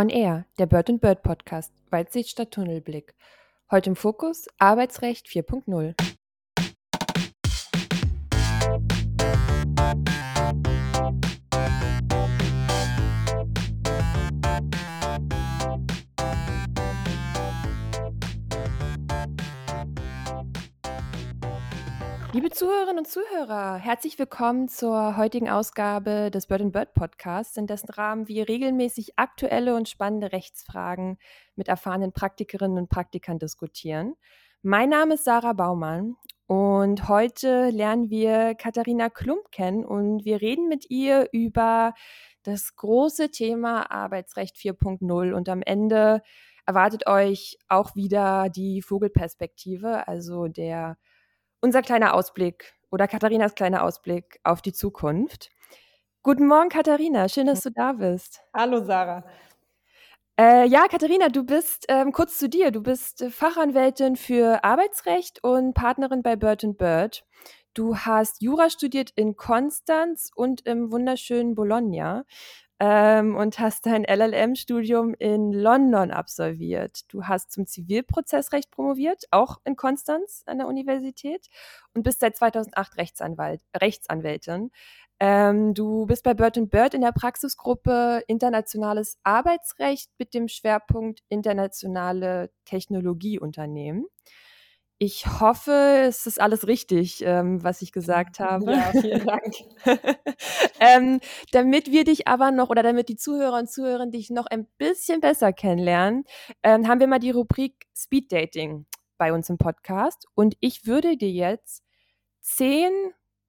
On Air, der Bird Bird Podcast, Weitsicht statt Tunnelblick. Heute im Fokus Arbeitsrecht 4.0. Liebe Zuhörerinnen und Zuhörer, herzlich willkommen zur heutigen Ausgabe des Bird Bird Podcasts, in dessen Rahmen wir regelmäßig aktuelle und spannende Rechtsfragen mit erfahrenen Praktikerinnen und Praktikern diskutieren. Mein Name ist Sarah Baumann und heute lernen wir Katharina Klump kennen und wir reden mit ihr über das große Thema Arbeitsrecht 4.0 und am Ende erwartet euch auch wieder die Vogelperspektive, also der unser kleiner Ausblick oder Katharinas kleiner Ausblick auf die Zukunft. Guten Morgen, Katharina. Schön, dass du da bist. Hallo, Sarah. Äh, ja, Katharina, du bist ähm, kurz zu dir. Du bist äh, Fachanwältin für Arbeitsrecht und Partnerin bei Bird Bird. Du hast Jura studiert in Konstanz und im wunderschönen Bologna ähm, und hast dein LLM-Studium in London absolviert. Du hast zum Zivilprozessrecht promoviert, auch in Konstanz an der Universität und bist seit 2008 Rechtsanwalt, Rechtsanwältin. Ähm, du bist bei Bird Bird in der Praxisgruppe Internationales Arbeitsrecht mit dem Schwerpunkt internationale Technologieunternehmen. Ich hoffe, es ist alles richtig, ähm, was ich gesagt habe. Ja, vielen Dank. ähm, damit wir dich aber noch oder damit die Zuhörer und Zuhörerinnen dich noch ein bisschen besser kennenlernen, ähm, haben wir mal die Rubrik Speed Dating bei uns im Podcast. Und ich würde dir jetzt zehn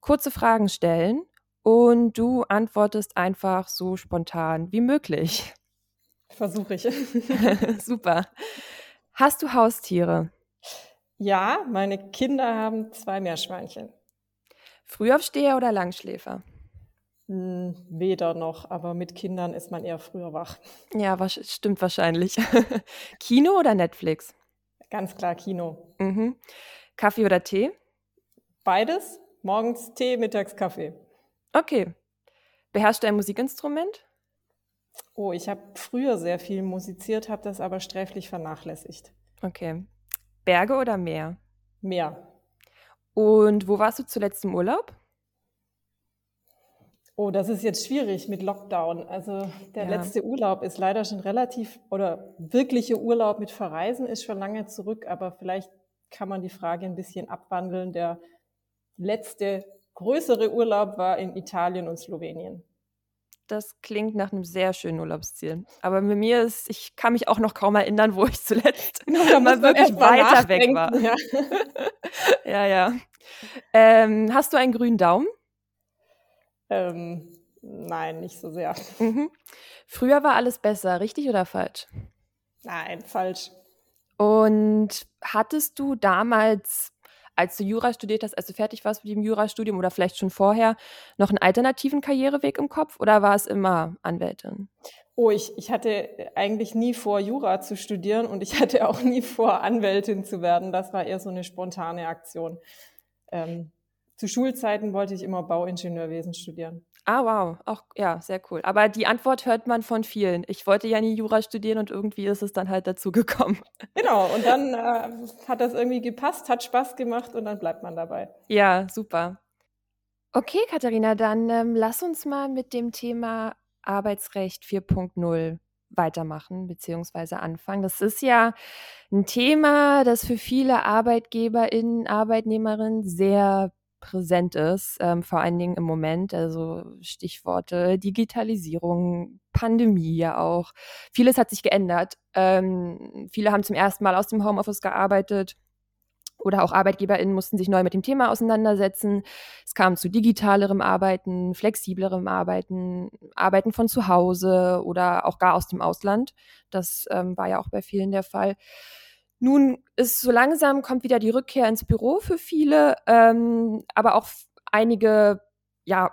kurze Fragen stellen und du antwortest einfach so spontan wie möglich. Versuche ich. Super. Hast du Haustiere? Ja, meine Kinder haben zwei Meerschweinchen. Frühaufsteher oder Langschläfer? Hm, weder noch, aber mit Kindern ist man eher früher wach. Ja, was, stimmt wahrscheinlich. Kino oder Netflix? Ganz klar Kino. Mhm. Kaffee oder Tee? Beides. Morgens Tee, mittags Kaffee. Okay. Beherrschst du ein Musikinstrument? Oh, ich habe früher sehr viel musiziert, habe das aber sträflich vernachlässigt. Okay. Berge oder Meer? Meer. Und wo warst du zuletzt im Urlaub? Oh, das ist jetzt schwierig mit Lockdown. Also der ja. letzte Urlaub ist leider schon relativ, oder wirkliche Urlaub mit Verreisen ist schon lange zurück, aber vielleicht kann man die Frage ein bisschen abwandeln. Der letzte größere Urlaub war in Italien und Slowenien das klingt nach einem sehr schönen Urlaubsziel. Aber bei mir ist, ich kann mich auch noch kaum erinnern, wo ich zuletzt genau, mal wirklich weiter weg war. Ja, ja. ja. Ähm, hast du einen grünen Daumen? Ähm, nein, nicht so sehr. Mhm. Früher war alles besser, richtig oder falsch? Nein, falsch. Und hattest du damals als du Jura studiert hast, als du fertig warst mit dem Jurastudium oder vielleicht schon vorher, noch einen alternativen Karriereweg im Kopf oder war es immer Anwältin? Oh, ich, ich hatte eigentlich nie vor, Jura zu studieren und ich hatte auch nie vor, Anwältin zu werden. Das war eher so eine spontane Aktion. Ähm, zu Schulzeiten wollte ich immer Bauingenieurwesen studieren. Ah, wow. Auch, ja, sehr cool. Aber die Antwort hört man von vielen. Ich wollte ja nie Jura studieren und irgendwie ist es dann halt dazu gekommen. Genau. Und dann äh, hat das irgendwie gepasst, hat Spaß gemacht und dann bleibt man dabei. Ja, super. Okay, Katharina, dann ähm, lass uns mal mit dem Thema Arbeitsrecht 4.0 weitermachen bzw. anfangen. Das ist ja ein Thema, das für viele ArbeitgeberInnen, Arbeitnehmerinnen sehr präsent ist, ähm, vor allen Dingen im Moment. Also Stichworte Digitalisierung, Pandemie ja auch. Vieles hat sich geändert. Ähm, viele haben zum ersten Mal aus dem Homeoffice gearbeitet oder auch ArbeitgeberInnen mussten sich neu mit dem Thema auseinandersetzen. Es kam zu digitalerem Arbeiten, flexiblerem Arbeiten, Arbeiten von zu Hause oder auch gar aus dem Ausland. Das ähm, war ja auch bei vielen der Fall. Nun ist so langsam kommt wieder die Rückkehr ins Büro für viele, ähm, aber auch einige, ja,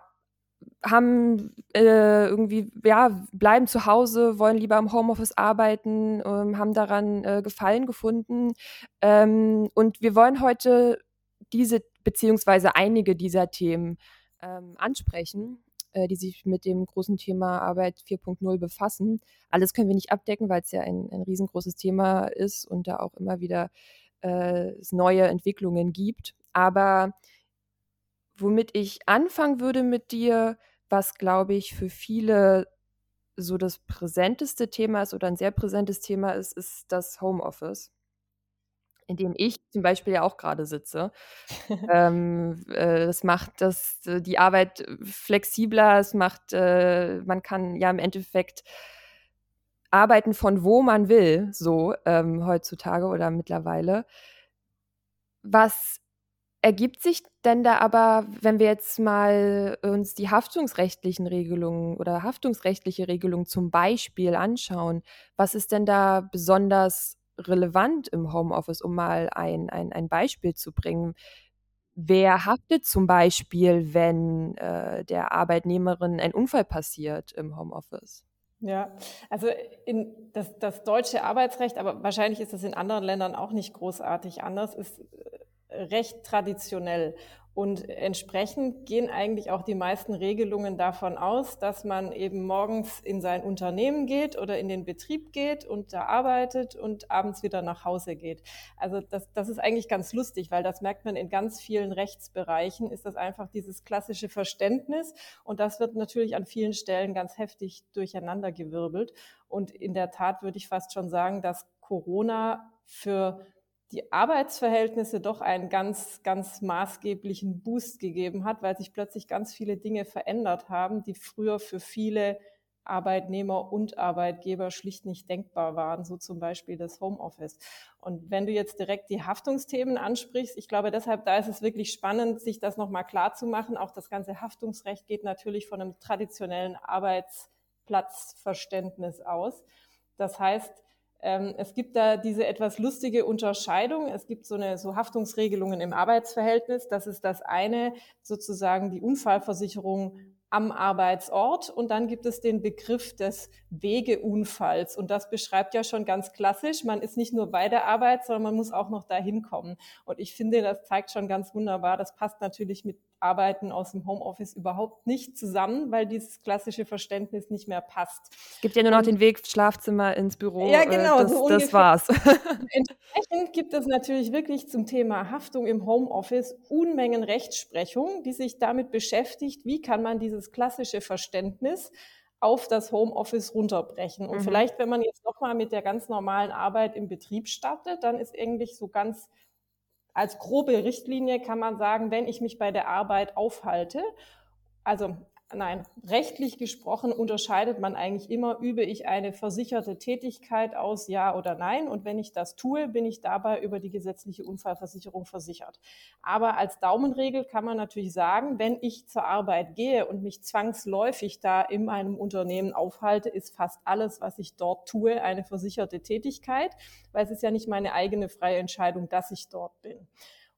haben äh, irgendwie, ja, bleiben zu Hause, wollen lieber im Homeoffice arbeiten, ähm, haben daran äh, Gefallen gefunden. Ähm, und wir wollen heute diese, beziehungsweise einige dieser Themen ähm, ansprechen. Äh, die sich mit dem großen Thema Arbeit 4.0 befassen. Alles können wir nicht abdecken, weil es ja ein, ein riesengroßes Thema ist und da auch immer wieder äh, neue Entwicklungen gibt. Aber womit ich anfangen würde mit dir, was glaube ich für viele so das präsenteste Thema ist oder ein sehr präsentes Thema ist, ist das Homeoffice, in dem ich zum Beispiel ja auch gerade sitze. ähm, äh, das macht das, äh, die Arbeit flexibler, es macht, äh, man kann ja im Endeffekt arbeiten von wo man will, so ähm, heutzutage oder mittlerweile. Was Ergibt sich denn da aber, wenn wir jetzt mal uns die haftungsrechtlichen Regelungen oder haftungsrechtliche Regelungen zum Beispiel anschauen, was ist denn da besonders relevant im Homeoffice, um mal ein, ein, ein Beispiel zu bringen? Wer haftet zum Beispiel, wenn äh, der Arbeitnehmerin ein Unfall passiert im Homeoffice? Ja, also in das, das deutsche Arbeitsrecht, aber wahrscheinlich ist es in anderen Ländern auch nicht großartig anders, ist recht traditionell. Und entsprechend gehen eigentlich auch die meisten Regelungen davon aus, dass man eben morgens in sein Unternehmen geht oder in den Betrieb geht und da arbeitet und abends wieder nach Hause geht. Also das, das ist eigentlich ganz lustig, weil das merkt man in ganz vielen Rechtsbereichen, ist das einfach dieses klassische Verständnis. Und das wird natürlich an vielen Stellen ganz heftig durcheinandergewirbelt. Und in der Tat würde ich fast schon sagen, dass Corona für die Arbeitsverhältnisse doch einen ganz, ganz maßgeblichen Boost gegeben hat, weil sich plötzlich ganz viele Dinge verändert haben, die früher für viele Arbeitnehmer und Arbeitgeber schlicht nicht denkbar waren, so zum Beispiel das Homeoffice. Und wenn du jetzt direkt die Haftungsthemen ansprichst, ich glaube deshalb, da ist es wirklich spannend, sich das nochmal klar zu machen. Auch das ganze Haftungsrecht geht natürlich von einem traditionellen Arbeitsplatzverständnis aus. Das heißt, ähm, es gibt da diese etwas lustige Unterscheidung. Es gibt so eine so Haftungsregelungen im Arbeitsverhältnis. Das ist das eine, sozusagen die Unfallversicherung am Arbeitsort und dann gibt es den Begriff des Wegeunfalls und das beschreibt ja schon ganz klassisch, man ist nicht nur bei der Arbeit, sondern man muss auch noch dahin kommen und ich finde, das zeigt schon ganz wunderbar, das passt natürlich mit Arbeiten aus dem Homeoffice überhaupt nicht zusammen, weil dieses klassische Verständnis nicht mehr passt. Es gibt ja nur noch und, den Weg Schlafzimmer ins Büro. Ja, genau. Das, so das war's. Entsprechend gibt es natürlich wirklich zum Thema Haftung im Homeoffice Unmengen Rechtsprechung, die sich damit beschäftigt, wie kann man dieses klassische Verständnis auf das Homeoffice runterbrechen. Und mhm. vielleicht, wenn man jetzt nochmal mit der ganz normalen Arbeit im Betrieb startet, dann ist eigentlich so ganz als grobe Richtlinie kann man sagen, wenn ich mich bei der Arbeit aufhalte, also nein, rechtlich gesprochen unterscheidet man eigentlich immer, übe ich eine versicherte Tätigkeit aus, ja oder nein. Und wenn ich das tue, bin ich dabei über die gesetzliche Unfallversicherung versichert. Aber als Daumenregel kann man natürlich sagen, wenn ich zur Arbeit gehe und mich zwangsläufig da in meinem Unternehmen aufhalte, ist fast alles, was ich dort tue, eine versicherte Tätigkeit, weil es ist ja nicht meine eigene freie Entscheidung, dass ich dort bin.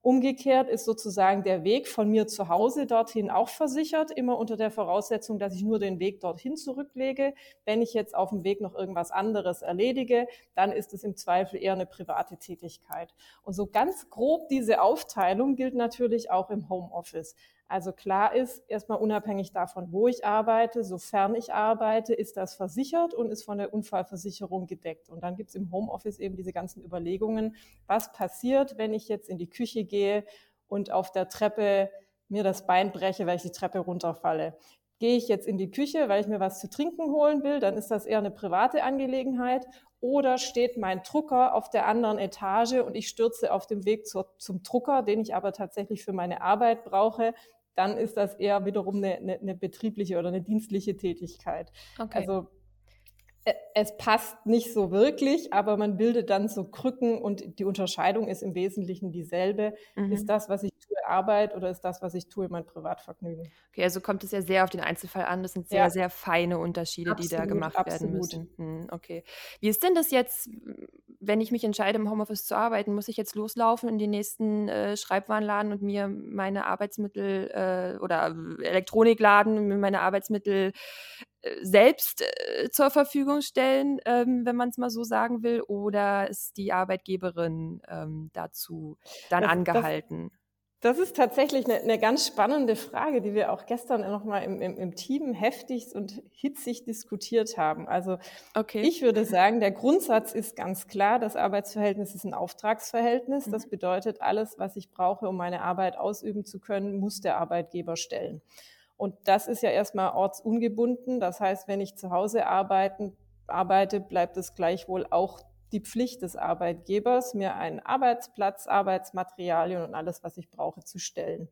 Umgekehrt ist sozusagen der Weg von mir zu Hause dorthin auch versichert, immer unter der Voraussetzung, dass ich nur den Weg dorthin zurücklege. Wenn ich jetzt auf dem Weg noch irgendwas anderes erledige, dann ist es im Zweifel eher eine private Tätigkeit. Und so ganz grob diese Aufteilung gilt natürlich auch im Homeoffice. Also klar ist, erstmal unabhängig davon, wo ich arbeite, sofern ich arbeite, ist das versichert und ist von der Unfallversicherung gedeckt. Und dann gibt es im Homeoffice eben diese ganzen Überlegungen, was passiert, wenn ich jetzt in die Küche gehe und auf der Treppe mir das Bein breche, weil ich die Treppe runterfalle. Gehe ich jetzt in die Küche, weil ich mir was zu trinken holen will, dann ist das eher eine private Angelegenheit. Oder steht mein Drucker auf der anderen Etage und ich stürze auf dem Weg zur, zum Drucker, den ich aber tatsächlich für meine Arbeit brauche, dann ist das eher wiederum eine, eine, eine betriebliche oder eine dienstliche Tätigkeit. Okay. Also es passt nicht so wirklich, aber man bildet dann so Krücken und die Unterscheidung ist im Wesentlichen dieselbe. Mhm. Ist das, was ich tue, Arbeit oder ist das, was ich tue, mein Privatvergnügen? Okay, also kommt es ja sehr auf den Einzelfall an. Das sind sehr, ja. sehr feine Unterschiede, absolut, die da gemacht absolut. werden müssen. Hm, okay. Wie ist denn das jetzt, wenn ich mich entscheide, im Homeoffice zu arbeiten? Muss ich jetzt loslaufen in den nächsten äh, Schreibwarenladen und mir meine Arbeitsmittel äh, oder Elektronikladen, mir meine Arbeitsmittel selbst äh, zur Verfügung stellen, ähm, wenn man es mal so sagen will, oder ist die Arbeitgeberin ähm, dazu dann das, angehalten? Das Das ist tatsächlich eine, eine, ganz spannende Frage, die wir auch gestern noch mal im, im, im Team heftig und hitzig diskutiert haben. Also okay. ich würde sagen, der Grundsatz ist ganz klar, das Arbeitsverhältnis ist ein Auftragsverhältnis. Das mhm. bedeutet, alles, was ich brauche, um meine Arbeit ausüben zu können, muss der Arbeitgeber stellen. Und das ist ja erstmal ortsungebunden. Das heißt, wenn ich zu Hause arbeiten, arbeite, bleibt es gleichwohl auch die Pflicht des Arbeitgebers, mir einen Arbeitsplatz, Arbeitsmaterialien und alles, was ich brauche, zu stellen.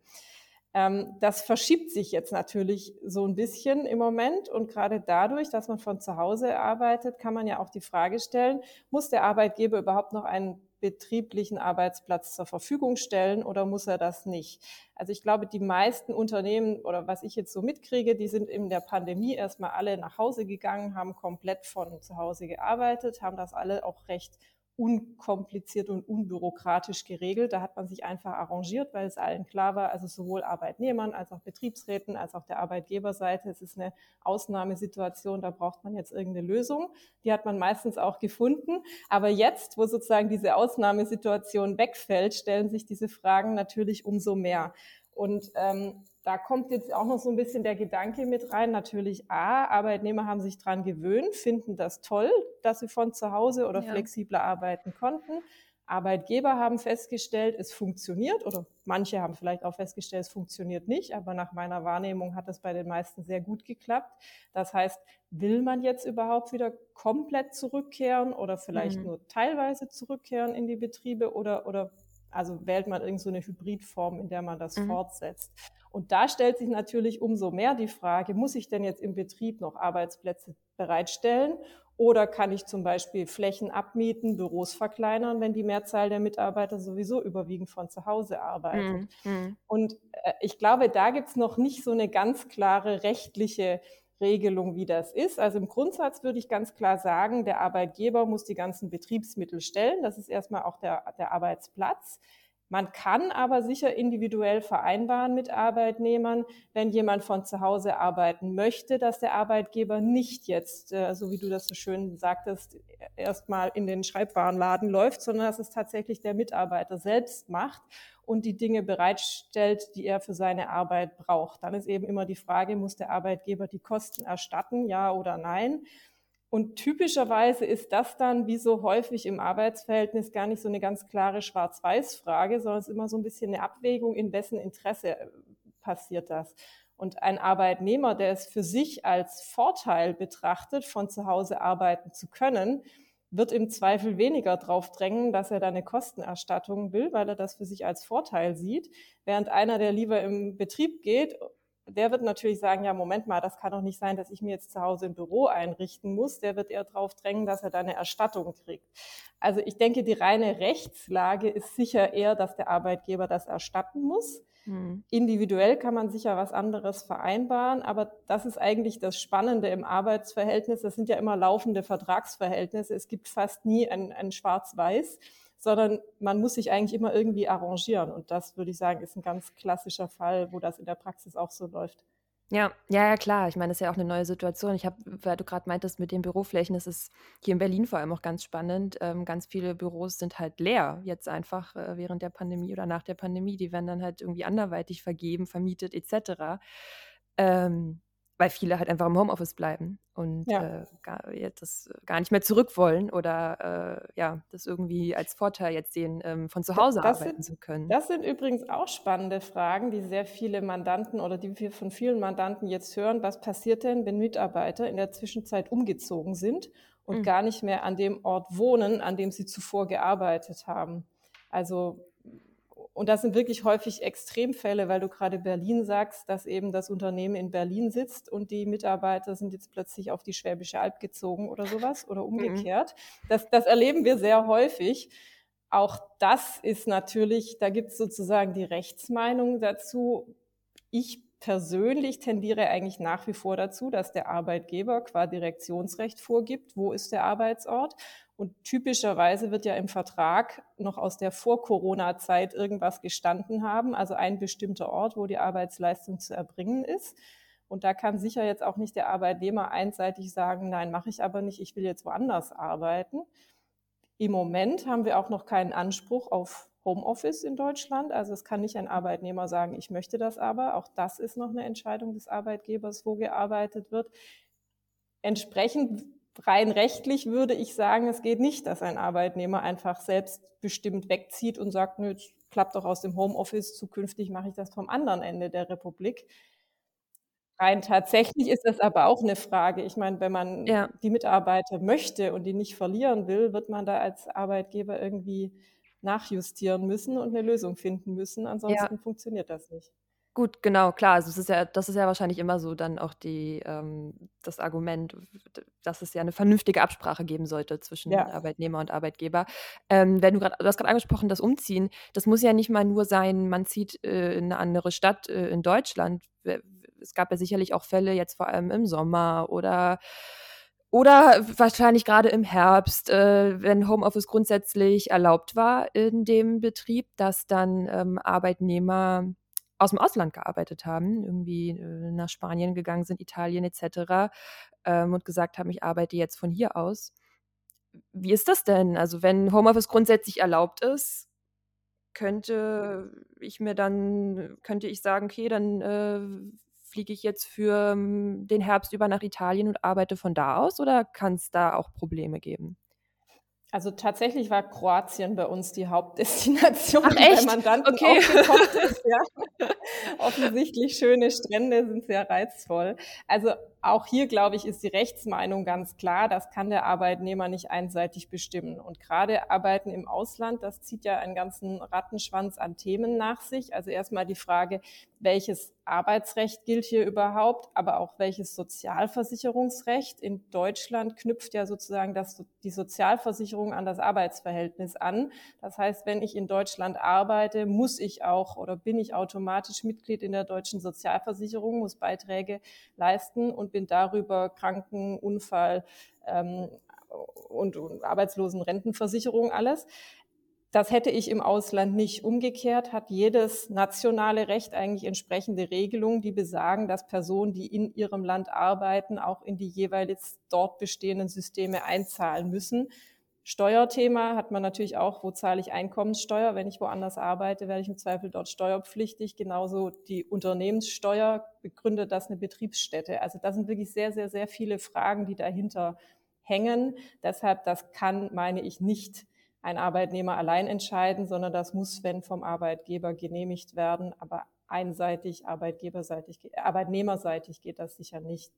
Ähm, das verschiebt sich jetzt natürlich so ein bisschen im Moment und gerade dadurch, dass man von zu Hause arbeitet, kann man ja auch die Frage stellen, muss der Arbeitgeber überhaupt noch einen betrieblichen Arbeitsplatz zur Verfügung stellen oder muss er das nicht? Also ich glaube, die meisten Unternehmen oder was ich jetzt so mitkriege, die sind in der Pandemie erstmal alle nach Hause gegangen, haben komplett von zu Hause gearbeitet, haben das alle auch recht unkompliziert und unbürokratisch geregelt. Da hat man sich einfach arrangiert, weil es allen klar war, also sowohl Arbeitnehmern als auch Betriebsräten als auch der Arbeitgeberseite, es ist eine Ausnahmesituation, da braucht man jetzt irgendeine Lösung. Die hat man meistens auch gefunden. Aber jetzt, wo sozusagen diese Ausnahmesituation wegfällt, stellen sich diese Fragen natürlich umso mehr. Und ähm, da kommt jetzt auch noch so ein bisschen der Gedanke mit rein. Natürlich, A, Arbeitnehmer haben sich dran gewöhnt, finden das toll, dass sie von zu Hause oder ja. flexibler arbeiten konnten. Arbeitgeber haben festgestellt, es funktioniert oder manche haben vielleicht auch festgestellt, es funktioniert nicht, aber nach meiner Wahrnehmung hat es bei den meisten sehr gut geklappt. Das heißt, will man jetzt überhaupt wieder komplett zurückkehren oder vielleicht mhm. nur teilweise zurückkehren in die Betriebe oder, oder also wählt man irgend so eine Hybridform, in der man das mhm. fortsetzt. Und da stellt sich natürlich umso mehr die Frage, muss ich denn jetzt im Betrieb noch Arbeitsplätze bereitstellen oder kann ich zum Beispiel Flächen abmieten, Büros verkleinern, wenn die Mehrzahl der Mitarbeiter sowieso überwiegend von zu Hause arbeitet? Mhm. Und äh, ich glaube, da gibt's noch nicht so eine ganz klare rechtliche Regelung, wie das ist. Also im Grundsatz würde ich ganz klar sagen, der Arbeitgeber muss die ganzen Betriebsmittel stellen. Das ist erstmal auch der, der Arbeitsplatz. Man kann aber sicher individuell vereinbaren mit Arbeitnehmern, wenn jemand von zu Hause arbeiten möchte, dass der Arbeitgeber nicht jetzt, äh, so wie du das so schön sagtest, erstmal in den Schreibwarenladen läuft, sondern dass es tatsächlich der Mitarbeiter selbst macht und die Dinge bereitstellt, die er für seine Arbeit braucht. Dann ist eben immer die Frage, muss der Arbeitgeber die Kosten erstatten, ja oder nein? Und typischerweise ist das dann, wie so häufig im Arbeitsverhältnis, gar nicht so eine ganz klare Schwarz-Weiß-Frage, sondern es ist immer so ein bisschen eine Abwägung, in wessen Interesse äh, passiert das. Und ein Arbeitnehmer, der es für sich als Vorteil betrachtet, von zu Hause arbeiten zu können, wird im Zweifel weniger drauf drängen, dass er da eine Kostenerstattung will, weil er das für sich als Vorteil sieht. Während einer, der lieber im Betrieb geht der wird natürlich sagen, ja, Moment mal, das kann doch nicht sein, dass ich mir jetzt zu Hause ein Büro einrichten muss. Der wird eher darauf drängen, dass er da eine Erstattung kriegt. Also ich denke, die reine Rechtslage ist sicher eher, dass der Arbeitgeber das erstatten muss. Hm. Individuell kann man sicher was anderes vereinbaren, aber das ist eigentlich das Spannende im Arbeitsverhältnis. Das sind ja immer laufende Vertragsverhältnisse. Es gibt fast nie ein, ein Schwarz-Weiß sondern man muss sich eigentlich immer irgendwie arrangieren. Und das würde ich sagen, ist ein ganz klassischer Fall, wo das in der Praxis auch so läuft. Ja, ja, ja, klar. Ich meine, das ist ja auch eine neue Situation. Ich habe, weil du gerade meintest mit den Büroflächen, das ist hier in Berlin vor allem auch ganz spannend. Ähm, ganz viele Büros sind halt leer jetzt einfach äh, während der Pandemie oder nach der Pandemie. Die werden dann halt irgendwie anderweitig vergeben, vermietet etc. Ähm, weil viele halt einfach im Homeoffice bleiben und ja. äh, gar, das gar nicht mehr zurück wollen oder äh, ja, das irgendwie als Vorteil jetzt sehen, ähm, von zu Hause das arbeiten sind, zu können. Das sind übrigens auch spannende Fragen, die sehr viele Mandanten oder die wir von vielen Mandanten jetzt hören. Was passiert denn, wenn Mitarbeiter in der Zwischenzeit umgezogen sind und mhm. gar nicht mehr an dem Ort wohnen, an dem sie zuvor gearbeitet haben? Also und das sind wirklich häufig Extremfälle, weil du gerade Berlin sagst, dass eben das Unternehmen in Berlin sitzt und die Mitarbeiter sind jetzt plötzlich auf die Schwäbische Alb gezogen oder sowas oder mhm. umgekehrt. Das, das erleben wir sehr häufig. Auch das ist natürlich, da gibt es sozusagen die Rechtsmeinung dazu. Ich persönlich tendiere eigentlich nach wie vor dazu, dass der Arbeitgeber qua Direktionsrecht vorgibt, wo ist der Arbeitsort und typischerweise wird ja im Vertrag noch aus der Vor-Corona-Zeit irgendwas gestanden haben, also ein bestimmter Ort, wo die Arbeitsleistung zu erbringen ist. Und da kann sicher jetzt auch nicht der Arbeitnehmer einseitig sagen, nein, mache ich aber nicht, ich will jetzt woanders arbeiten. Im Moment haben wir auch noch keinen Anspruch auf Homeoffice in Deutschland. Also es kann nicht ein Arbeitnehmer sagen, ich möchte das aber. Auch das ist noch eine Entscheidung des Arbeitgebers, wo gearbeitet wird. Entsprechend rein rechtlich würde ich sagen, es geht nicht, dass ein Arbeitnehmer einfach selbstbestimmt wegzieht und sagt, nö, klappt doch aus dem Homeoffice, zukünftig mache ich das vom anderen Ende der Republik. Rein tatsächlich ist das aber auch eine Frage. Ich meine, wenn man ja. die Mitarbeiter möchte und die nicht verlieren will, wird man da als Arbeitgeber irgendwie nachjustieren müssen und eine Lösung finden müssen. Ansonsten ja. funktioniert das nicht. Gut, genau, klar. Also es ist ja, das ist ja wahrscheinlich immer so dann auch die, ähm, das Argument, dass es ja eine vernünftige Absprache geben sollte zwischen ja. Arbeitnehmer und Arbeitgeber. Ähm, wenn du grad, du hast gerade angesprochen, das Umziehen, das muss ja nicht mal nur sein, man zieht äh, in eine andere Stadt äh, in Deutschland. Es gab ja sicherlich auch Fälle jetzt vor allem im Sommer oder oder wahrscheinlich gerade im Herbst, äh, wenn Homeoffice grundsätzlich erlaubt war in dem Betrieb, dass dann ähm, Arbeitnehmer aus dem Ausland gearbeitet haben, irgendwie äh, nach Spanien gegangen sind, Italien etc. Ähm, und gesagt haben, ich arbeite jetzt von hier aus. Wie ist das denn? Also wenn Homeoffice grundsätzlich erlaubt ist, könnte ich mir dann, könnte ich sagen, okay, dann äh, fliege ich jetzt für ähm, den Herbst über nach Italien und arbeite von da aus oder kann es da auch Probleme geben? Also tatsächlich war Kroatien bei uns die Hauptdestination, Ach, echt? weil Mandanten okay. aufgetaucht ist. Ja. Offensichtlich schöne Strände sind sehr reizvoll. Also auch hier, glaube ich, ist die Rechtsmeinung ganz klar. Das kann der Arbeitnehmer nicht einseitig bestimmen. Und gerade Arbeiten im Ausland, das zieht ja einen ganzen Rattenschwanz an Themen nach sich. Also erstmal die Frage, welches Arbeitsrecht gilt hier überhaupt, aber auch welches Sozialversicherungsrecht. In Deutschland knüpft ja sozusagen das, die Sozialversicherung an das Arbeitsverhältnis an. Das heißt, wenn ich in Deutschland arbeite, muss ich auch oder bin ich automatisch Mitglied in der deutschen Sozialversicherung, muss Beiträge leisten und bin darüber Kranken, Unfall ähm, und, und Arbeitslosenrentenversicherung alles. Das hätte ich im Ausland nicht. Umgekehrt hat jedes nationale Recht eigentlich entsprechende Regelungen, die besagen, dass Personen, die in ihrem Land arbeiten, auch in die jeweils dort bestehenden Systeme einzahlen müssen. Steuerthema hat man natürlich auch, wo zahle ich Einkommenssteuer? Wenn ich woanders arbeite, werde ich im Zweifel dort steuerpflichtig. Genauso die Unternehmenssteuer begründet das eine Betriebsstätte. Also das sind wirklich sehr, sehr, sehr viele Fragen, die dahinter hängen. Deshalb, das kann, meine ich, nicht ein Arbeitnehmer allein entscheiden, sondern das muss, wenn vom Arbeitgeber genehmigt werden. Aber einseitig, arbeitgeberseitig, arbeitnehmerseitig geht das sicher nicht.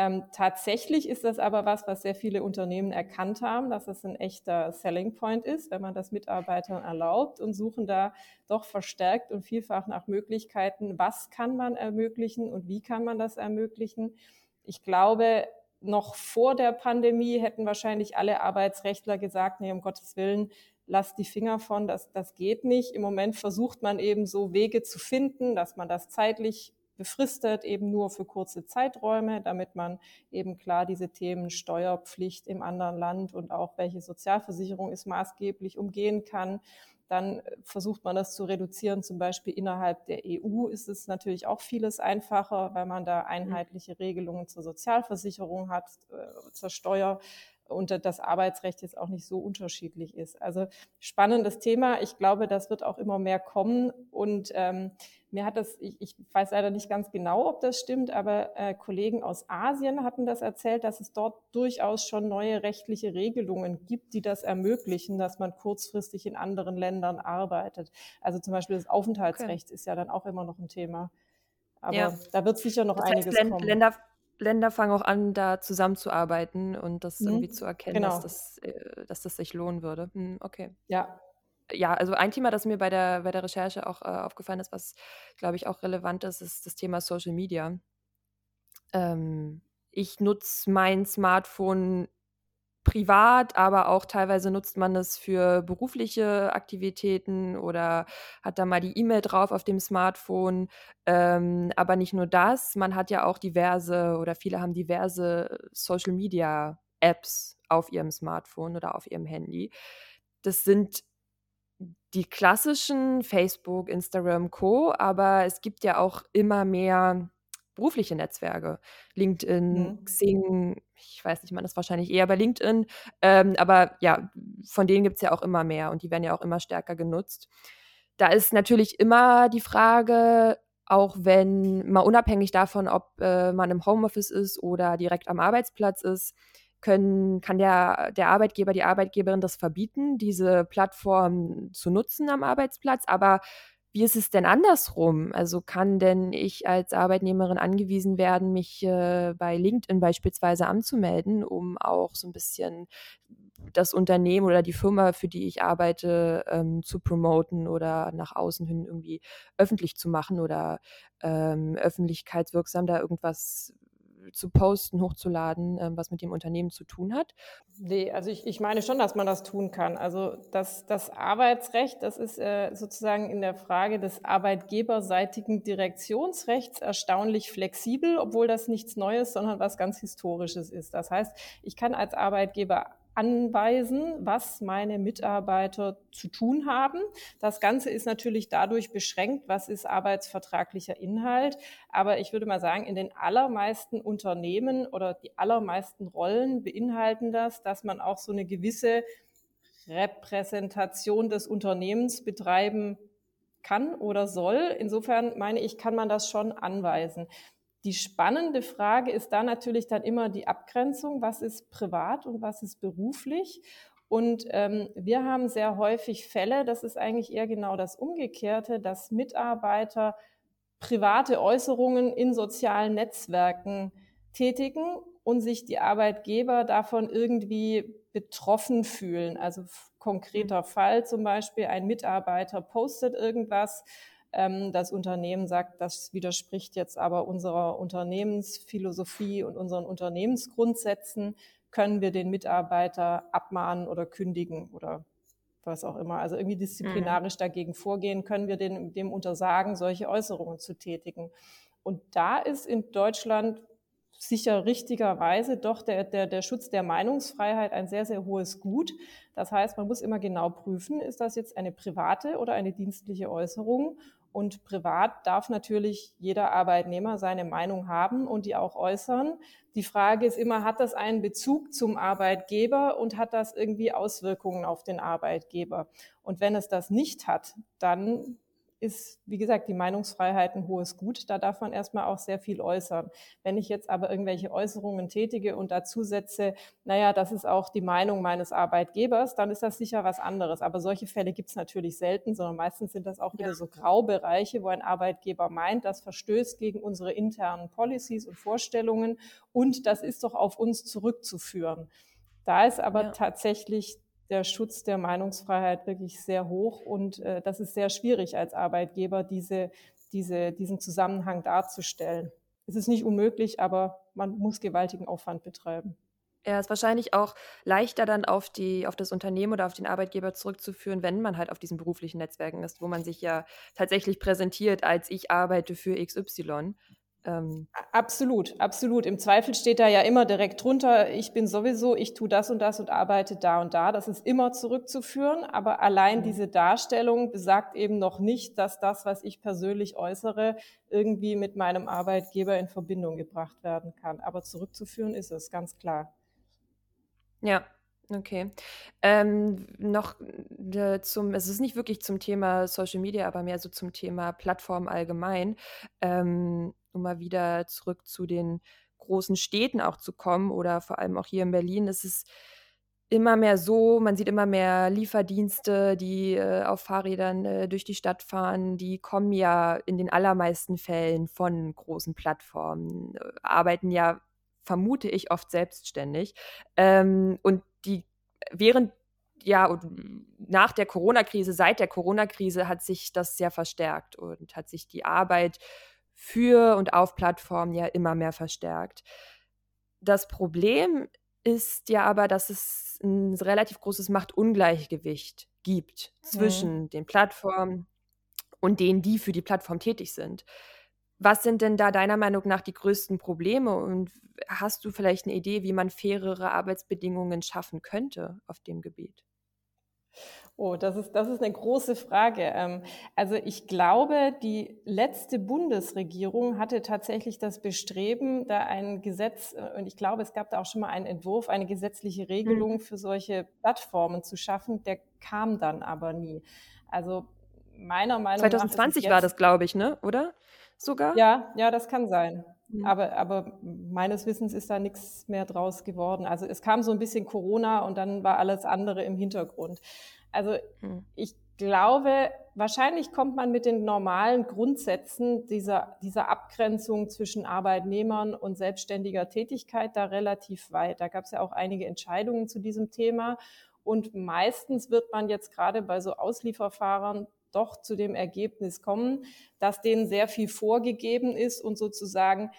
Ähm, tatsächlich ist das aber was, was sehr viele Unternehmen erkannt haben, dass es ein echter Selling Point ist, wenn man das Mitarbeitern erlaubt und suchen da doch verstärkt und vielfach nach Möglichkeiten, was kann man ermöglichen und wie kann man das ermöglichen. Ich glaube, noch vor der Pandemie hätten wahrscheinlich alle Arbeitsrechtler gesagt, nee, um Gottes Willen, lasst die Finger von, das, das geht nicht. Im Moment versucht man eben so Wege zu finden, dass man das zeitlich befristet, eben nur für kurze Zeiträume, damit man eben klar diese Themen Steuerpflicht im anderen Land und auch welche Sozialversicherung ist maßgeblich umgehen kann. Dann versucht man das zu reduzieren. Zum Beispiel innerhalb der EU ist es natürlich auch vieles einfacher, weil man da einheitliche Regelungen zur Sozialversicherung hat, äh, zur Steuer und das Arbeitsrecht jetzt auch nicht so unterschiedlich ist. Also spannendes Thema. Ich glaube, das wird auch immer mehr kommen. Und ähm, mir hat das, ich, ich weiß leider nicht ganz genau, ob das stimmt, aber äh, Kollegen aus Asien hatten das erzählt, dass es dort durchaus schon neue rechtliche Regelungen gibt, die das ermöglichen, dass man kurzfristig in anderen Ländern arbeitet. Also zum Beispiel das Aufenthaltsrecht okay. ist ja dann auch immer noch ein Thema. Aber ja. da wird sicher noch das heißt, einiges Länd kommen. Länder, Länder fangen auch an, da zusammenzuarbeiten und das mhm. irgendwie zu erkennen, genau. dass, das, äh, dass das sich lohnen würde. Hm, okay. Ja, ja, also ein Thema, das mir bei der, bei der Recherche auch äh, aufgefallen ist, was, glaube ich, auch relevant ist, ist das Thema Social Media. Ähm, ich nutze mein Smartphone privat, aber auch teilweise nutzt man es für berufliche Aktivitäten oder hat da mal die E-Mail drauf auf dem Smartphone. Ähm, aber nicht nur das, man hat ja auch diverse oder viele haben diverse Social Media Apps auf ihrem Smartphone oder auf ihrem Handy. Das sind die klassischen Facebook, Instagram, Co., aber es gibt ja auch immer mehr berufliche Netzwerke. LinkedIn, mhm. Xing, ich weiß nicht, man ist wahrscheinlich eher bei LinkedIn, ähm, aber ja, von denen gibt es ja auch immer mehr und die werden ja auch immer stärker genutzt. Da ist natürlich immer die Frage, auch wenn mal unabhängig davon, ob äh, man im Homeoffice ist oder direkt am Arbeitsplatz ist, können, kann der, der Arbeitgeber, die Arbeitgeberin das verbieten, diese Plattform zu nutzen am Arbeitsplatz. Aber wie ist es denn andersrum? Also kann denn ich als Arbeitnehmerin angewiesen werden, mich äh, bei LinkedIn beispielsweise anzumelden, um auch so ein bisschen das Unternehmen oder die Firma, für die ich arbeite, ähm, zu promoten oder nach außen hin irgendwie öffentlich zu machen oder ähm, öffentlichkeitswirksam da irgendwas zu posten, hochzuladen, ähm, was mit dem Unternehmen zu tun hat? Nee, also ich, ich meine schon, dass man das tun kann. Also das, das Arbeitsrecht, das ist äh, sozusagen in der Frage des arbeitgeberseitigen Direktionsrechts erstaunlich flexibel, obwohl das nichts Neues, sondern was ganz Historisches ist. Das heißt, ich kann als Arbeitgeber anweisen, was meine Mitarbeiter zu tun haben. Das Ganze ist natürlich dadurch beschränkt, was ist arbeitsvertraglicher Inhalt. Aber ich würde mal sagen, in den allermeisten Unternehmen oder die allermeisten Rollen beinhalten das, dass man auch so eine gewisse Repräsentation des Unternehmens betreiben kann oder soll. Insofern meine ich, kann man das schon anweisen. Die spannende Frage ist da natürlich dann immer die Abgrenzung, was ist privat und was ist beruflich. Und ähm, wir haben sehr häufig Fälle, das ist eigentlich eher genau das Umgekehrte, dass Mitarbeiter private Äußerungen in sozialen Netzwerken tätigen und sich die Arbeitgeber davon irgendwie betroffen fühlen. Also konkreter Fall zum Beispiel, ein Mitarbeiter postet irgendwas, ähm, das Unternehmen sagt, das widerspricht jetzt aber unserer Unternehmensphilosophie und unseren Unternehmensgrundsätzen, können wir den Mitarbeiter abmahnen oder kündigen oder was auch immer. Also irgendwie disziplinarisch mhm. dagegen vorgehen, können wir den, dem untersagen, solche Äußerungen zu tätigen. Und da ist in Deutschland sicher richtigerweise doch der, der, der Schutz der Meinungsfreiheit ein sehr, sehr hohes Gut. Das heißt, man muss immer genau prüfen, ist das jetzt eine private oder eine dienstliche Äußerung und privat darf natürlich jeder Arbeitnehmer seine Meinung haben und die auch äußern. Die Frage ist immer, hat das einen Bezug zum Arbeitgeber und hat das irgendwie Auswirkungen auf den Arbeitgeber? Und wenn es das nicht hat, dann ist, wie gesagt, die Meinungsfreiheit ein hohes Gut. Da darf man erstmal auch sehr viel äußern. Wenn ich jetzt aber irgendwelche Äußerungen tätige und dazu setze, naja, das ist auch die Meinung meines Arbeitgebers, dann ist das sicher was anderes. Aber solche Fälle gibt es natürlich selten, sondern meistens sind das auch wieder so Graubereiche, wo ein Arbeitgeber meint, das verstößt gegen unsere internen Policies und Vorstellungen und das ist doch auf uns zurückzuführen. Da ist aber ja. tatsächlich der Schutz der Meinungsfreiheit wirklich sehr hoch und äh, das ist sehr schwierig als Arbeitgeber, diese, diese, diesen Zusammenhang darzustellen. Es ist nicht unmöglich, aber man muss gewaltigen Aufwand betreiben. Ja, ist wahrscheinlich auch leichter dann auf die, auf das Unternehmen oder auf den Arbeitgeber zurückzuführen, wenn man halt auf diesen beruflichen Netzwerken ist, wo man sich ja tatsächlich präsentiert als ich arbeite für XY. Ähm, absolut, absolut. Im Zweifel steht da ja immer direkt drunter, ich bin sowieso, ich tue das und das und arbeite da und da. Das ist immer zurückzuführen, aber allein mhm. diese Darstellung besagt eben noch nicht, dass das, was ich persönlich äußere, irgendwie mit meinem Arbeitgeber in Verbindung gebracht werden kann. Aber zurückzuführen ist es, ganz klar. Ja, Okay. Ähm, noch äh, zum, es ist nicht wirklich zum Thema Social Media, aber mehr so zum Thema Plattform allgemein. Ähm, um mal wieder zurück zu den großen Städten auch zu kommen oder vor allem auch hier in Berlin, ist es immer mehr so, man sieht immer mehr Lieferdienste, die äh, auf Fahrrädern äh, durch die Stadt fahren, die kommen ja in den allermeisten Fällen von großen Plattformen, äh, arbeiten ja, vermute ich, oft selbstständig. Ähm, und die während ja, nach der Corona-Krise, seit der Corona-Krise hat sich das sehr verstärkt und hat sich die Arbeit für und auf Plattformen ja immer mehr verstärkt. Das Problem ist ja aber, dass es ein relativ großes Machtungleichgewicht gibt zwischen mhm. den Plattformen und denen, die für die Plattform tätig sind. Was sind denn da deiner Meinung nach die größten Probleme und hast du vielleicht eine Idee, wie man fairere Arbeitsbedingungen schaffen könnte auf dem Gebiet? Oh, das ist, das ist eine große Frage. Ähm, also ich glaube, die letzte Bundesregierung hatte tatsächlich das Bestreben, da ein Gesetz, äh, und ich glaube, es gab da auch schon mal einen Entwurf, eine gesetzliche Regelung mhm. für solche Plattformen zu schaffen. Der kam dann aber nie. Also meiner Meinung 2020 nach. 2020 war das, glaube ich, ne? Oder? Sogar? Ja, ja, das kann sein. Mhm. Aber, aber meines Wissens ist da nichts mehr draus geworden. Also es kam so ein bisschen Corona und dann war alles andere im Hintergrund. Also hm. ich glaube, wahrscheinlich kommt man mit den normalen Grundsätzen dieser, dieser Abgrenzung zwischen Arbeitnehmern und selbstständiger Tätigkeit da relativ weit. Da gab es ja auch einige Entscheidungen zu diesem Thema. Und meistens wird man jetzt gerade bei so Auslieferfahrern doch zu dem Ergebnis kommen, dass denen sehr viel vorgegeben ist und sozusagen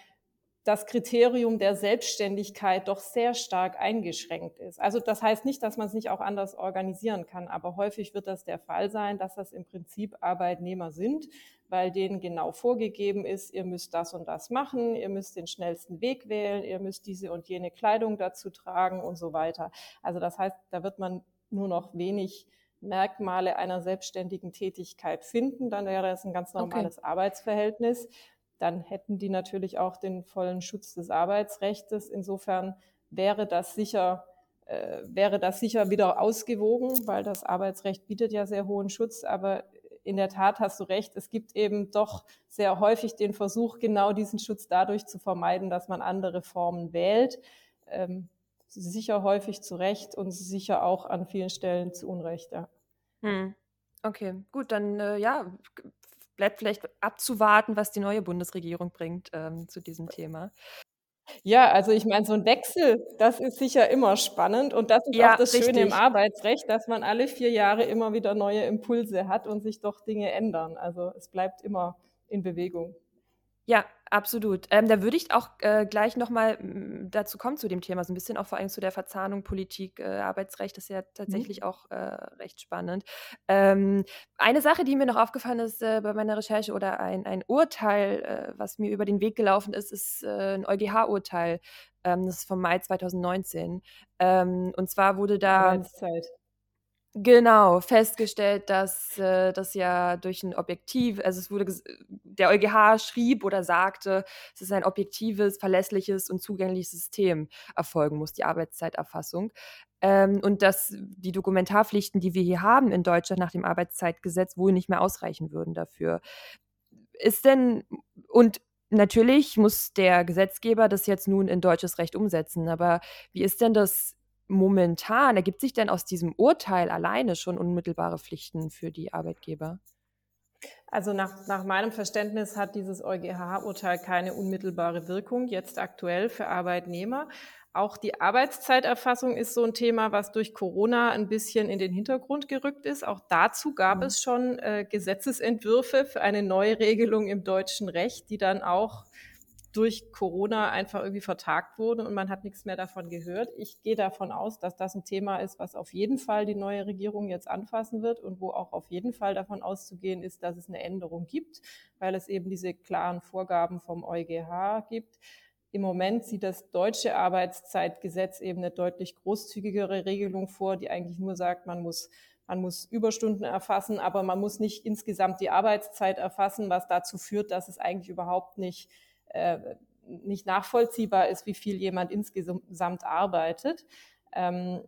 das Kriterium der Selbstständigkeit doch sehr stark eingeschränkt ist. Also das heißt nicht, dass man es nicht auch anders organisieren kann, aber häufig wird das der Fall sein, dass das im Prinzip Arbeitnehmer sind, weil denen genau vorgegeben ist, ihr müsst das und das machen, ihr müsst den schnellsten Weg wählen, ihr müsst diese und jene Kleidung dazu tragen und so weiter. Also das heißt, da wird man nur noch wenig Merkmale einer selbstständigen Tätigkeit finden, dann wäre es ein ganz normales okay. Arbeitsverhältnis dann hätten die natürlich auch den vollen Schutz des Arbeitsrechts. Insofern wäre das sicher äh, wäre das sicher wieder ausgewogen, weil das Arbeitsrecht bietet ja sehr hohen Schutz. Aber in der Tat hast du recht, es gibt eben doch sehr häufig den Versuch, genau diesen Schutz dadurch zu vermeiden, dass man andere Formen wählt. Ähm, sicher häufig zu Recht und sicher auch an vielen Stellen zu Unrecht. Ja. Hm. Okay, gut, dann äh, ja, bleibt vielleicht abzuwarten, was die neue Bundesregierung bringt ähm, zu diesem Thema. Ja, also ich meine, so ein Wechsel, das ist sicher immer spannend und das ist ja, auch das richtig. Schöne im Arbeitsrecht, dass man alle vier Jahre immer wieder neue Impulse hat und sich doch Dinge ändern. Also es bleibt immer in Bewegung. Ja, absolut. Ähm, da würde ich auch äh, gleich nochmal mm, dazu kommen zu dem Thema, so ein bisschen auch vor allem zu der Verzahnung Politik, äh, Arbeitsrecht, das ist ja mhm. tatsächlich mhm. auch äh, recht spannend. Ähm, eine Sache, die mir noch aufgefallen ist äh, bei meiner Recherche oder ein, ein Urteil, äh, was mir über den Weg gelaufen ist, ist äh, ein EuGH-Urteil. Ähm, das ist vom Mai 2019. Ähm, und zwar wurde da. Zeit. Genau, festgestellt, dass äh, das ja durch ein Objektiv, also es wurde, der EuGH schrieb oder sagte, es ist ein objektives, verlässliches und zugängliches System erfolgen muss, die Arbeitszeiterfassung. Ähm, und dass die Dokumentarpflichten, die wir hier haben in Deutschland nach dem Arbeitszeitgesetz, wohl nicht mehr ausreichen würden dafür. Ist denn, und natürlich muss der Gesetzgeber das jetzt nun in deutsches Recht umsetzen, aber wie ist denn das momentan, ergibt sich denn aus diesem Urteil alleine schon unmittelbare Pflichten für die Arbeitgeber? Also nach, nach meinem Verständnis hat dieses EuGH-Urteil keine unmittelbare Wirkung jetzt aktuell für Arbeitnehmer. Auch die Arbeitszeiterfassung ist so ein Thema, was durch Corona ein bisschen in den Hintergrund gerückt ist. Auch dazu gab mhm. es schon äh, Gesetzesentwürfe für eine neue Regelung im deutschen Recht, die dann auch durch Corona einfach irgendwie vertagt wurde und man hat nichts mehr davon gehört. Ich gehe davon aus, dass das ein Thema ist, was auf jeden Fall die neue Regierung jetzt anfassen wird und wo auch auf jeden Fall davon auszugehen ist, dass es eine Änderung gibt, weil es eben diese klaren Vorgaben vom EuGH gibt. Im Moment sieht das deutsche Arbeitszeitgesetz eben eine deutlich großzügigere Regelung vor, die eigentlich nur sagt, man muss man muss Überstunden erfassen, aber man muss nicht insgesamt die Arbeitszeit erfassen, was dazu führt, dass es eigentlich überhaupt nicht äh, nicht nachvollziehbar ist, wie viel jemand insgesamt arbeitet. Ähm,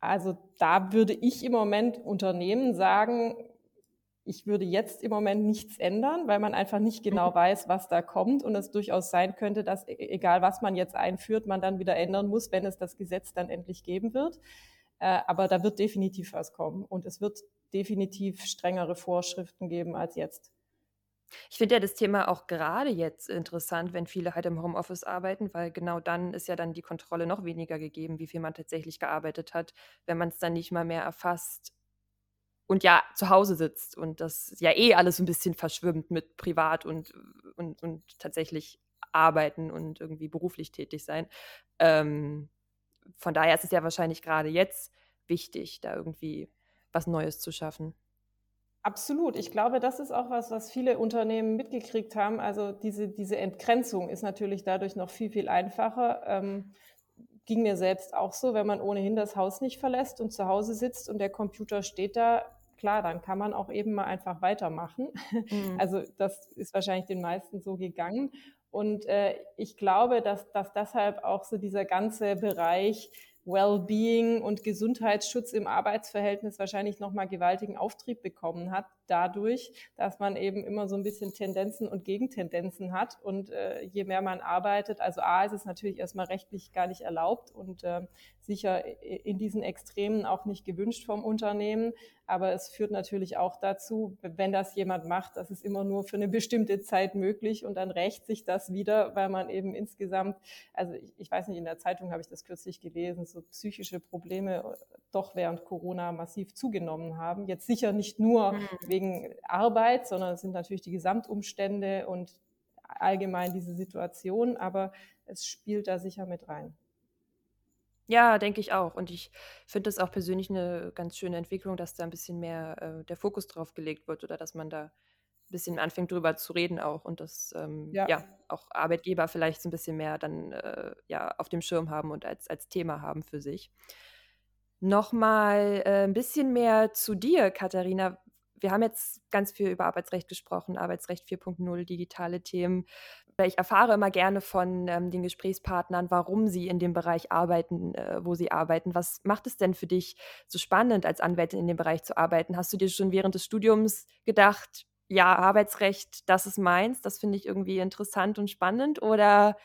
also da würde ich im Moment Unternehmen sagen, ich würde jetzt im Moment nichts ändern, weil man einfach nicht genau mhm. weiß, was da kommt und es durchaus sein könnte, dass e-, egal was man jetzt einführt, man dann wieder ändern muss, wenn es das Gesetz dann endlich geben wird. Äh, aber da wird definitiv was kommen und es wird definitiv strengere Vorschriften geben als jetzt. Ich finde ja das Thema auch gerade jetzt interessant, wenn viele halt im Homeoffice arbeiten, weil genau dann ist ja dann die Kontrolle noch weniger gegeben, wie viel man tatsächlich gearbeitet hat, wenn man es dann nicht mal mehr erfasst und ja zu Hause sitzt und das ja eh alles ein bisschen verschwimmt mit privat und, und, und tatsächlich arbeiten und irgendwie beruflich tätig sein. Ähm, von daher ist es ja wahrscheinlich gerade jetzt wichtig, da irgendwie was Neues zu schaffen. Absolut. Ich glaube, das ist auch was, was viele Unternehmen mitgekriegt haben. Also diese, diese Entgrenzung ist natürlich dadurch noch viel, viel einfacher. Ähm, ging mir selbst auch so, wenn man ohnehin das Haus nicht verlässt und zu Hause sitzt und der Computer steht da, klar, dann kann man auch eben mal einfach weitermachen. Mhm. Also das ist wahrscheinlich den meisten so gegangen. Und äh, ich glaube, dass, dass deshalb auch so dieser ganze Bereich Wellbeing und Gesundheitsschutz im Arbeitsverhältnis wahrscheinlich nochmal gewaltigen Auftrieb bekommen hat, dadurch, dass man eben immer so ein bisschen Tendenzen und Gegentendenzen hat. Und äh, je mehr man arbeitet, also A ist es natürlich erstmal rechtlich gar nicht erlaubt und äh, sicher in diesen Extremen auch nicht gewünscht vom Unternehmen. Aber es führt natürlich auch dazu, wenn das jemand macht, das ist immer nur für eine bestimmte Zeit möglich und dann rächt sich das wieder, weil man eben insgesamt, also ich, ich weiß nicht, in der Zeitung habe ich das kürzlich gelesen, so psychische Probleme doch während Corona massiv zugenommen haben. Jetzt sicher nicht nur mhm. wegen Arbeit, sondern es sind natürlich die Gesamtumstände und allgemein diese Situation, aber es spielt da sicher mit rein. Ja, denke ich auch. Und ich finde das auch persönlich eine ganz schöne Entwicklung, dass da ein bisschen mehr äh, der Fokus drauf gelegt wird oder dass man da ein bisschen anfängt drüber zu reden auch und dass ähm, ja. ja. auch Arbeitgeber vielleicht so ein bisschen mehr dann äh, ja auf dem Schirm haben und als, als Thema haben für sich. Nochmal äh, ein bisschen mehr zu dir, Katharina. Wir haben jetzt ganz viel über Arbeitsrecht gesprochen, Arbeitsrecht 4.0, digitale Themen. Ich erfahre immer gerne von ähm, den Gesprächspartnern, warum sie in dem Bereich arbeiten, äh, wo sie arbeiten. Was macht es denn für dich so spannend, als Anwältin in dem Bereich zu arbeiten? Hast du dir schon während des Studiums gedacht, ja, Arbeitsrecht, das ist meins, das finde ich irgendwie interessant und spannend? Oder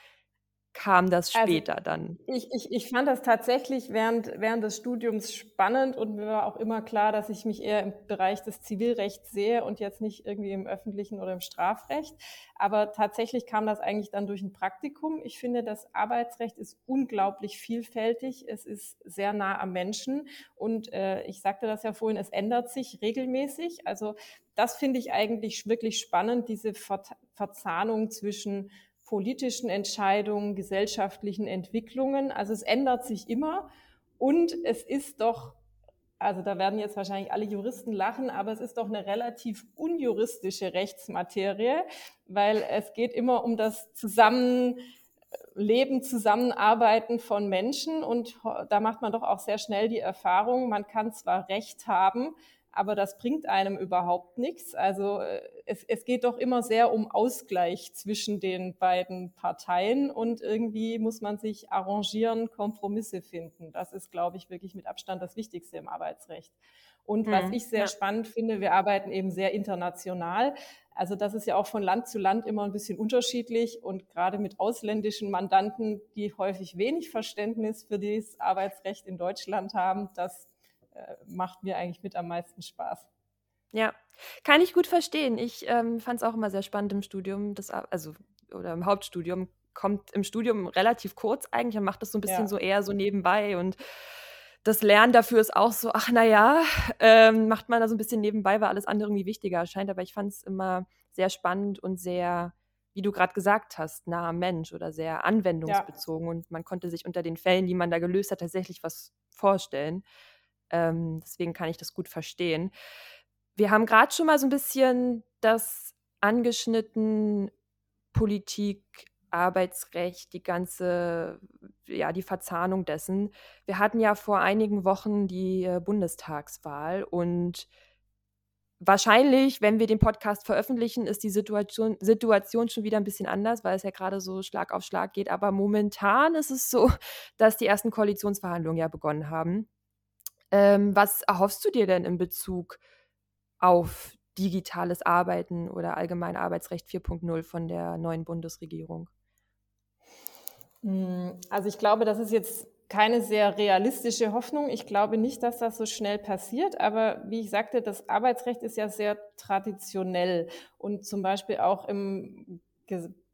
kam das also, später also, dann? Ich, ich, ich fand das tatsächlich während, während des Studiums spannend und mir war auch immer klar, dass ich mich eher im Bereich des Zivilrechts sehe und jetzt nicht irgendwie im öffentlichen oder im Strafrecht. Aber tatsächlich kam das eigentlich dann durch ein Praktikum. Ich finde, das Arbeitsrecht ist unglaublich vielfältig. Es ist sehr nah am Menschen und äh, ich sagte das ja vorhin, es ändert sich regelmäßig. Also das finde ich eigentlich wirklich spannend, diese Ver Verzahnung zwischen politischen Entscheidungen, gesellschaftlichen Entwicklungen. Also es ändert sich immer und es ist doch, also da werden jetzt wahrscheinlich alle Juristen lachen, aber es ist doch eine relativ unjuristische Rechtsmaterie, weil es geht immer um das Zusammenleben, Zusammenarbeiten von Menschen und da macht man doch auch sehr schnell die Erfahrung, man kann zwar Recht haben, aber das bringt einem überhaupt nichts. Also äh, es, es geht doch immer sehr um Ausgleich zwischen den beiden Parteien und irgendwie muss man sich arrangieren, Kompromisse finden. Das ist, glaube ich, wirklich mit Abstand das Wichtigste im Arbeitsrecht. Und was mhm, ich sehr ja. spannend finde, wir arbeiten eben sehr international. Also das ist ja auch von Land zu Land immer ein bisschen unterschiedlich und gerade mit ausländischen Mandanten, die häufig wenig Verständnis für das Arbeitsrecht in Deutschland haben, das macht mir eigentlich mit am meisten Spaß. Ja, kann ich gut verstehen. Ich ähm, fand es auch immer sehr spannend im Studium, das, also oder im Hauptstudium, kommt im Studium relativ kurz eigentlich und macht das so ein bisschen ja. so eher so nebenbei und das Lernen dafür ist auch so, ach naja, ähm, macht man da so ein bisschen nebenbei, weil alles andere irgendwie wichtiger erscheint. Aber ich fand es immer sehr spannend und sehr, wie du gerade gesagt hast, nah am Mensch oder sehr anwendungsbezogen. Ja. Und man konnte sich unter den Fällen, die man da gelöst hat, tatsächlich was vorstellen. Ähm, deswegen kann ich das gut verstehen. Wir haben gerade schon mal so ein bisschen das angeschnitten, Politik, Arbeitsrecht, die ganze, ja, die Verzahnung dessen. Wir hatten ja vor einigen Wochen die äh, Bundestagswahl und wahrscheinlich, wenn wir den Podcast veröffentlichen, ist die Situation, Situation schon wieder ein bisschen anders, weil es ja gerade so Schlag auf Schlag geht. Aber momentan ist es so, dass die ersten Koalitionsverhandlungen ja begonnen haben. Ähm, was erhoffst du dir denn in Bezug auf digitales Arbeiten oder allgemein Arbeitsrecht 4.0 von der neuen Bundesregierung? Hm, also ich glaube, das ist jetzt keine sehr realistische Hoffnung. Ich glaube nicht, dass das so schnell passiert. Aber wie ich sagte, das Arbeitsrecht ist ja sehr traditionell und zum Beispiel auch im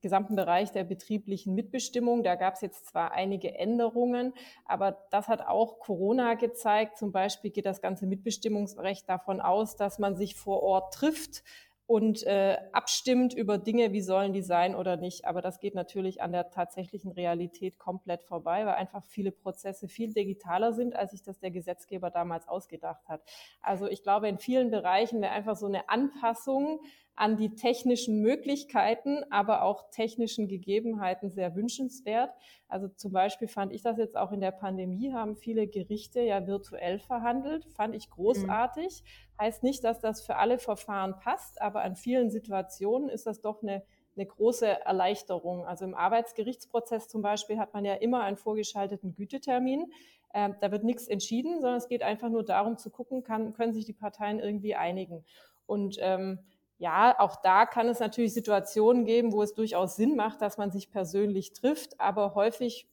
gesamten Bereich der betrieblichen Mitbestimmung. Da gab es jetzt zwar einige Änderungen, aber das hat auch Corona gezeigt. Zum Beispiel geht das ganze Mitbestimmungsrecht davon aus, dass man sich vor Ort trifft und äh, abstimmt über Dinge, wie sollen die sein oder nicht. Aber das geht natürlich an der tatsächlichen Realität komplett vorbei, weil einfach viele Prozesse viel digitaler sind, als sich das der Gesetzgeber damals ausgedacht hat. Also ich glaube, in vielen Bereichen wäre einfach so eine Anpassung an die technischen Möglichkeiten, aber auch technischen Gegebenheiten sehr wünschenswert. Also zum Beispiel fand ich das jetzt auch in der Pandemie, haben viele Gerichte ja virtuell verhandelt, fand ich großartig. Mhm. Heißt nicht, dass das für alle Verfahren passt, aber an vielen Situationen ist das doch eine eine große Erleichterung. Also im Arbeitsgerichtsprozess zum Beispiel hat man ja immer einen vorgeschalteten Gütetermin. Ähm, da wird nichts entschieden, sondern es geht einfach nur darum zu gucken, kann, können sich die Parteien irgendwie einigen. Und ähm, ja, auch da kann es natürlich Situationen geben, wo es durchaus Sinn macht, dass man sich persönlich trifft, aber häufig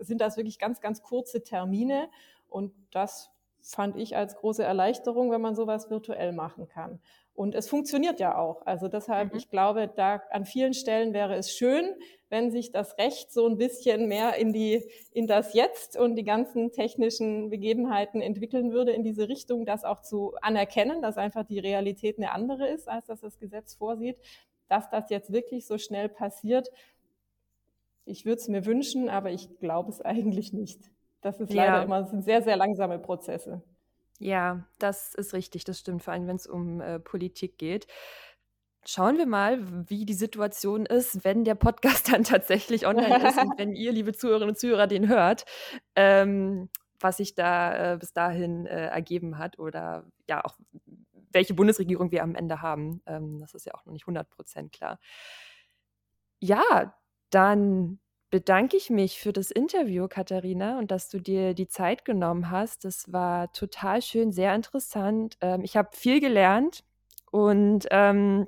sind das wirklich ganz, ganz kurze Termine und das fand ich als große Erleichterung, wenn man sowas virtuell machen kann. Und es funktioniert ja auch. Also deshalb, mhm. ich glaube, da an vielen Stellen wäre es schön, wenn sich das Recht so ein bisschen mehr in die, in das Jetzt und die ganzen technischen Begebenheiten entwickeln würde in diese Richtung, das auch zu anerkennen, dass einfach die Realität eine andere ist, als dass das Gesetz vorsieht, dass das jetzt wirklich so schnell passiert. Ich würde es mir wünschen, aber ich glaube es eigentlich nicht. Das ist leider ja. immer, das sind sehr, sehr langsame Prozesse. Ja, das ist richtig, das stimmt, vor allem wenn es um äh, Politik geht. Schauen wir mal, wie die Situation ist, wenn der Podcast dann tatsächlich online ist und wenn ihr, liebe Zuhörerinnen und Zuhörer, den hört, ähm, was sich da äh, bis dahin äh, ergeben hat oder ja auch welche Bundesregierung wir am Ende haben. Ähm, das ist ja auch noch nicht 100 Prozent klar. Ja, dann bedanke ich mich für das Interview, Katharina, und dass du dir die Zeit genommen hast. Das war total schön, sehr interessant. Ähm, ich habe viel gelernt und ähm,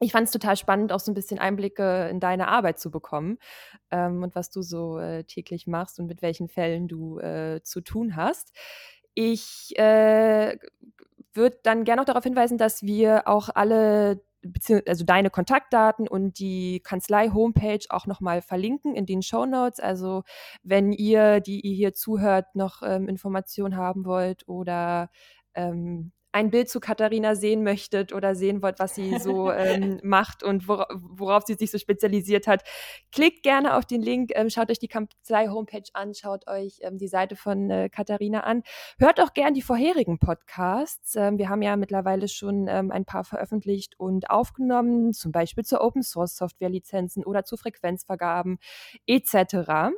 ich fand es total spannend, auch so ein bisschen Einblicke in deine Arbeit zu bekommen ähm, und was du so äh, täglich machst und mit welchen Fällen du äh, zu tun hast. Ich äh, würde dann gerne noch darauf hinweisen, dass wir auch alle also deine Kontaktdaten und die Kanzlei-Homepage auch nochmal verlinken in den Show Notes. Also wenn ihr, die ihr hier zuhört, noch ähm, Informationen haben wollt oder ähm, ein Bild zu Katharina sehen möchtet oder sehen wollt, was sie so ähm, macht und wora worauf sie sich so spezialisiert hat, klickt gerne auf den Link, ähm, schaut euch die Kanzlei-Homepage an, schaut euch ähm, die Seite von äh, Katharina an. Hört auch gern die vorherigen Podcasts. Ähm, wir haben ja mittlerweile schon ähm, ein paar veröffentlicht und aufgenommen, zum Beispiel zu Open-Source-Software-Lizenzen oder zu Frequenzvergaben etc.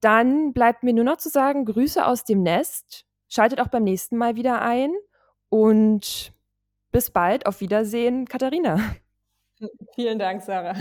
Dann bleibt mir nur noch zu sagen, Grüße aus dem Nest. Schaltet auch beim nächsten Mal wieder ein. Und bis bald. Auf Wiedersehen, Katharina. Vielen Dank, Sarah.